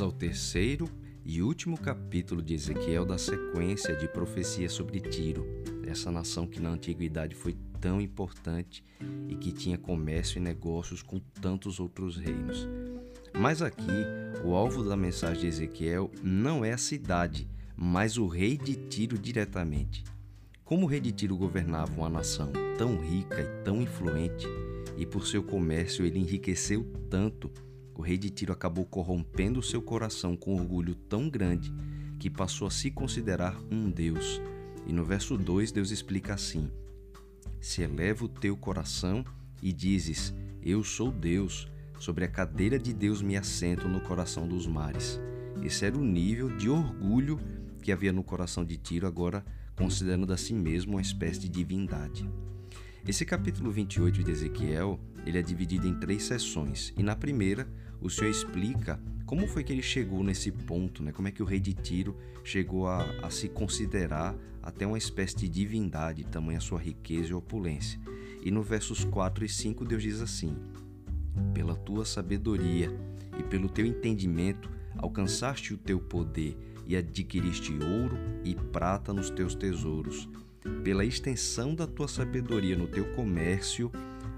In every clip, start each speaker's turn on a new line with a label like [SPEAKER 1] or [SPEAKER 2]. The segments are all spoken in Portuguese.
[SPEAKER 1] Ao terceiro e último capítulo de Ezequiel da sequência de profecias sobre Tiro, essa nação que na antiguidade foi tão importante e que tinha comércio e negócios com tantos outros reinos. Mas aqui, o alvo da mensagem de Ezequiel não é a cidade, mas o rei de Tiro diretamente. Como o rei de Tiro governava uma nação tão rica e tão influente, e por seu comércio ele enriqueceu tanto, o rei de Tiro acabou corrompendo seu coração com orgulho tão grande que passou a se considerar um Deus. E no verso 2, Deus explica assim: Se eleva o teu coração e dizes: Eu sou Deus, sobre a cadeira de Deus me assento no coração dos mares. Esse era o nível de orgulho que havia no coração de Tiro, agora considerando a si mesmo uma espécie de divindade. Esse capítulo 28 de Ezequiel, ele é dividido em três sessões, e na primeira, o Senhor explica como foi que ele chegou nesse ponto, né? como é que o rei de Tiro chegou a, a se considerar até uma espécie de divindade, tamanha sua riqueza e opulência. E no versos 4 e 5 Deus diz assim: Pela tua sabedoria e pelo teu entendimento alcançaste o teu poder e adquiriste ouro e prata nos teus tesouros. Pela extensão da tua sabedoria no teu comércio,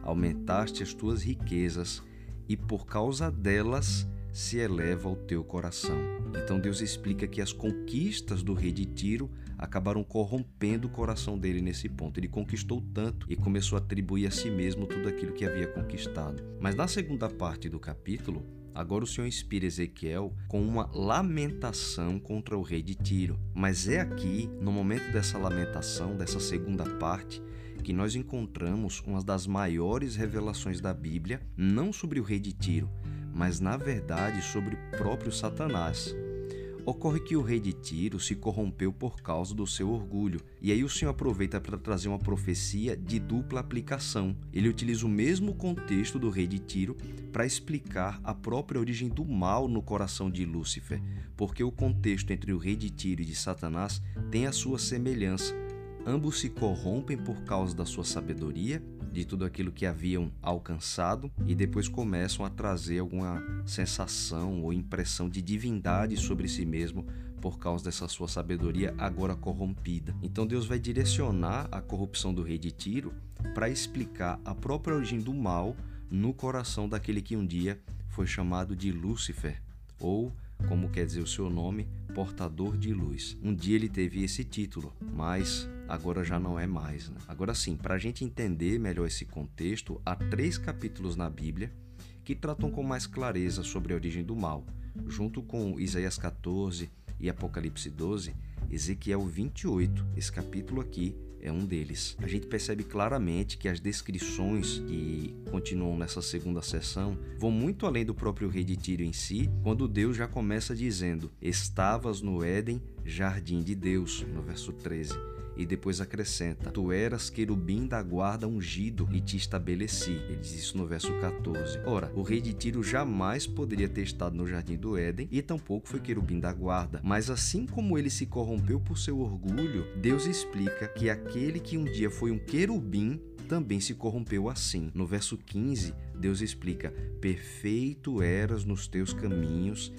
[SPEAKER 1] aumentaste as tuas riquezas e por causa delas se eleva o teu coração. Então Deus explica que as conquistas do rei de Tiro acabaram corrompendo o coração dele nesse ponto. Ele conquistou tanto e começou a atribuir a si mesmo tudo aquilo que havia conquistado. Mas na segunda parte do capítulo, agora o Senhor inspira Ezequiel com uma lamentação contra o rei de Tiro. Mas é aqui, no momento dessa lamentação, dessa segunda parte, que nós encontramos uma das maiores revelações da Bíblia, não sobre o rei de Tiro, mas na verdade sobre o próprio Satanás. Ocorre que o rei de Tiro se corrompeu por causa do seu orgulho, e aí o Senhor aproveita para trazer uma profecia de dupla aplicação. Ele utiliza o mesmo contexto do rei de Tiro para explicar a própria origem do mal no coração de Lúcifer, porque o contexto entre o rei de Tiro e de Satanás tem a sua semelhança Ambos se corrompem por causa da sua sabedoria, de tudo aquilo que haviam alcançado, e depois começam a trazer alguma sensação ou impressão de divindade sobre si mesmo por causa dessa sua sabedoria agora corrompida. Então Deus vai direcionar a corrupção do rei de Tiro para explicar a própria origem do mal no coração daquele que um dia foi chamado de Lúcifer, ou, como quer dizer o seu nome, portador de luz. Um dia ele teve esse título, mas agora já não é mais. Né? Agora sim, para a gente entender melhor esse contexto, há três capítulos na Bíblia que tratam com mais clareza sobre a origem do mal. Junto com Isaías 14 e Apocalipse 12, Ezequiel 28, esse capítulo aqui, é um deles. A gente percebe claramente que as descrições que continuam nessa segunda sessão vão muito além do próprio rei de Tiro em si, quando Deus já começa dizendo: Estavas no Éden, jardim de Deus, no verso 13 e depois acrescenta: Tu eras querubim da guarda ungido e te estabeleci. Ele diz isso no verso 14. Ora, o rei de Tiro jamais poderia ter estado no jardim do Éden e tampouco foi querubim da guarda. Mas assim como ele se corrompeu por seu orgulho, Deus explica que aquele que um dia foi um querubim também se corrompeu assim. No verso 15, Deus explica: Perfeito eras nos teus caminhos,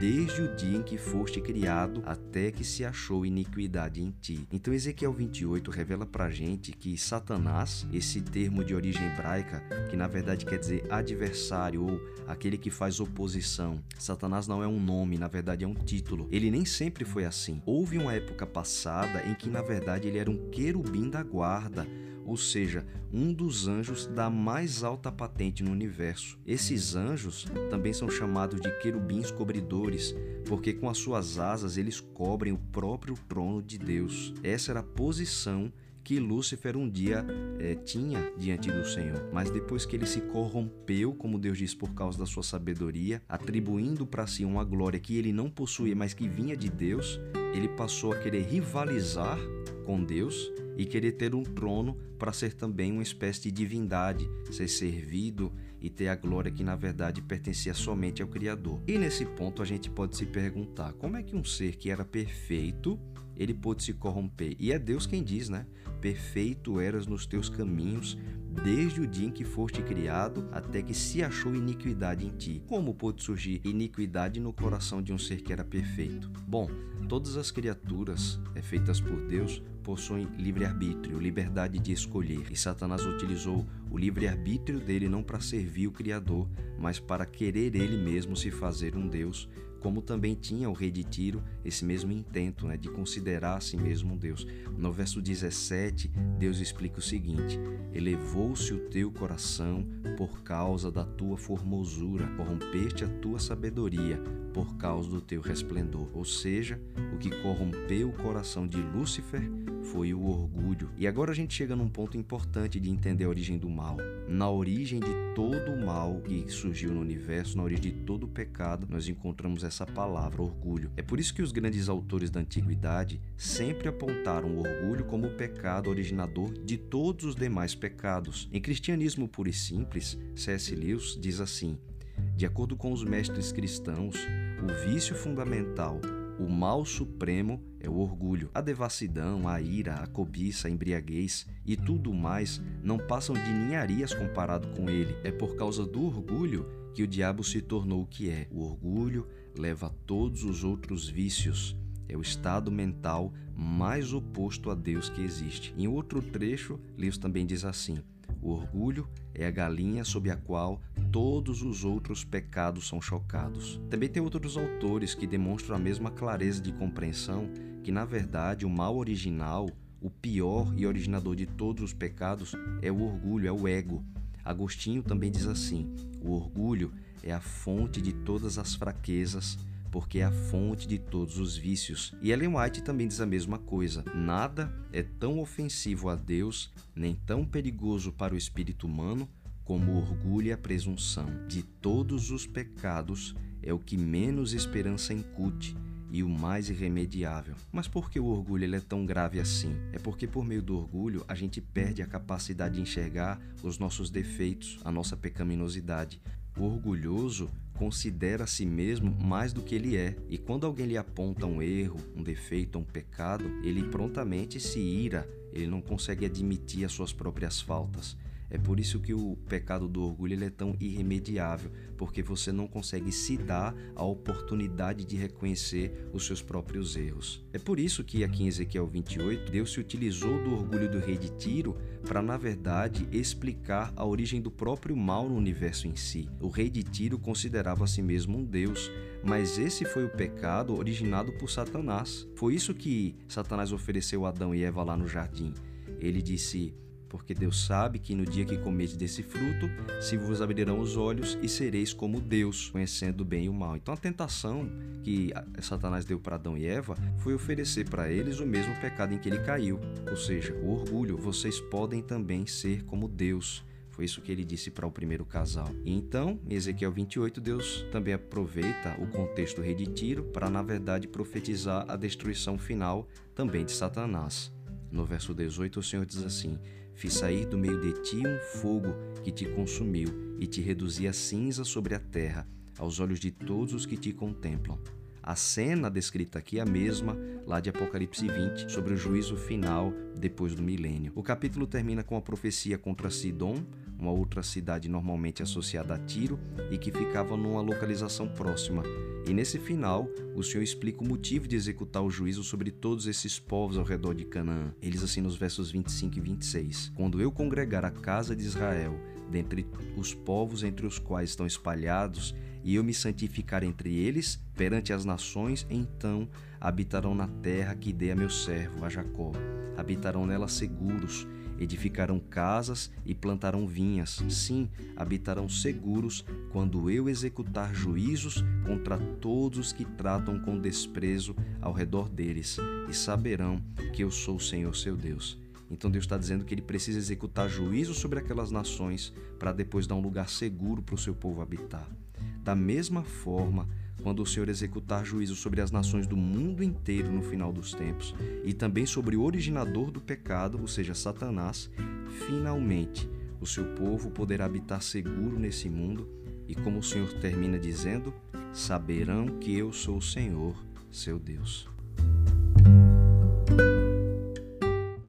[SPEAKER 1] desde o dia em que foste criado até que se achou iniquidade em ti. Então Ezequiel 28 revela pra gente que Satanás, esse termo de origem hebraica, que na verdade quer dizer adversário ou aquele que faz oposição. Satanás não é um nome, na verdade é um título. Ele nem sempre foi assim. Houve uma época passada em que na verdade ele era um querubim da guarda, ou seja, um dos anjos da mais alta patente no universo. Esses anjos também são chamados de querubins cobridores, porque com as suas asas eles cobrem o próprio trono de Deus. Essa era a posição que Lúcifer um dia é, tinha diante do Senhor. Mas depois que ele se corrompeu, como Deus diz, por causa da sua sabedoria, atribuindo para si uma glória que ele não possuía, mas que vinha de Deus, ele passou a querer rivalizar com Deus e querer ter um trono para ser também uma espécie de divindade, ser servido e ter a glória que na verdade pertencia somente ao Criador. E nesse ponto a gente pode se perguntar: como é que um ser que era perfeito ele pôde se corromper. E é Deus quem diz, né? Perfeito eras nos teus caminhos, desde o dia em que foste criado até que se achou iniquidade em ti. Como pôde surgir iniquidade no coração de um ser que era perfeito? Bom, todas as criaturas é, feitas por Deus possuem livre-arbítrio, liberdade de escolher. E Satanás utilizou o livre-arbítrio dele não para servir o Criador, mas para querer ele mesmo se fazer um Deus como também tinha o rei de Tiro esse mesmo intento né, de considerar a si mesmo um Deus. No verso 17, Deus explica o seguinte: Elevou-se o teu coração por causa da tua formosura, corrompeste a tua sabedoria por causa do teu resplendor. Ou seja, o que corrompeu o coração de Lúcifer foi o orgulho. E agora a gente chega num ponto importante de entender a origem do mal. Na origem de todo o mal que surgiu no universo, na origem de todo o pecado, nós encontramos essa palavra, orgulho. É por isso que os grandes autores da antiguidade sempre apontaram o orgulho como o pecado originador de todos os demais pecados. Em Cristianismo Puro e Simples, C.S. Lewis diz assim: de acordo com os mestres cristãos, o vício fundamental, o mal supremo é o orgulho. A devassidão, a ira, a cobiça, a embriaguez e tudo mais não passam de ninharias comparado com ele. É por causa do orgulho que o diabo se tornou o que é. O orgulho leva a todos os outros vícios. É o estado mental mais oposto a Deus que existe. Em outro trecho, Lewis também diz assim: o orgulho é a galinha sob a qual todos os outros pecados são chocados. Também tem outros autores que demonstram a mesma clareza de compreensão que, na verdade, o mal original, o pior e originador de todos os pecados, é o orgulho, é o ego. Agostinho também diz assim: o orgulho é a fonte de todas as fraquezas, porque é a fonte de todos os vícios. E Ellen White também diz a mesma coisa: nada é tão ofensivo a Deus, nem tão perigoso para o espírito humano, como orgulho e a presunção. De todos os pecados, é o que menos esperança incute e o mais irremediável. Mas por que o orgulho ele é tão grave assim? É porque por meio do orgulho a gente perde a capacidade de enxergar os nossos defeitos, a nossa pecaminosidade. O orgulhoso considera a si mesmo mais do que ele é, e quando alguém lhe aponta um erro, um defeito, um pecado, ele prontamente se ira, ele não consegue admitir as suas próprias faltas. É por isso que o pecado do orgulho ele é tão irremediável, porque você não consegue se dar a oportunidade de reconhecer os seus próprios erros. É por isso que aqui em Ezequiel 28, Deus se utilizou do orgulho do rei de Tiro para, na verdade, explicar a origem do próprio mal no universo em si. O rei de Tiro considerava a si mesmo um deus, mas esse foi o pecado originado por Satanás. Foi isso que Satanás ofereceu a Adão e Eva lá no jardim. Ele disse: porque Deus sabe que no dia que comedes desse fruto, se vos abrirão os olhos e sereis como Deus, conhecendo o bem e o mal. Então a tentação que Satanás deu para Adão e Eva foi oferecer para eles o mesmo pecado em que ele caiu, ou seja, o orgulho. Vocês podem também ser como Deus. Foi isso que ele disse para o primeiro casal. E então, em Ezequiel 28, Deus também aproveita o contexto rei de Tiro para, na verdade, profetizar a destruição final também de Satanás. No verso 18, o Senhor diz assim: Fiz sair do meio de ti um fogo que te consumiu e te reduzi a cinza sobre a terra, aos olhos de todos os que te contemplam. A cena descrita aqui é a mesma lá de Apocalipse 20, sobre o juízo final depois do milênio. O capítulo termina com a profecia contra Sidom, uma outra cidade normalmente associada a Tiro e que ficava numa localização próxima. E nesse final, o Senhor explica o motivo de executar o juízo sobre todos esses povos ao redor de Canaã. Eles assim nos versos 25 e 26. Quando eu congregar a casa de Israel, dentre os povos entre os quais estão espalhados, e eu me santificar entre eles perante as nações, então habitarão na terra que dei a meu servo, a Jacó. Habitarão nela seguros edificarão casas e plantarão vinhas. Sim, habitarão seguros quando eu executar juízos contra todos que tratam com desprezo ao redor deles, e saberão que eu sou o Senhor seu Deus. Então Deus está dizendo que ele precisa executar juízo sobre aquelas nações para depois dar um lugar seguro para o seu povo habitar. Da mesma forma, quando o Senhor executar juízo sobre as nações do mundo inteiro no final dos tempos e também sobre o originador do pecado, ou seja, Satanás, finalmente o seu povo poderá habitar seguro nesse mundo e, como o Senhor termina dizendo, saberão que eu sou o Senhor, seu Deus.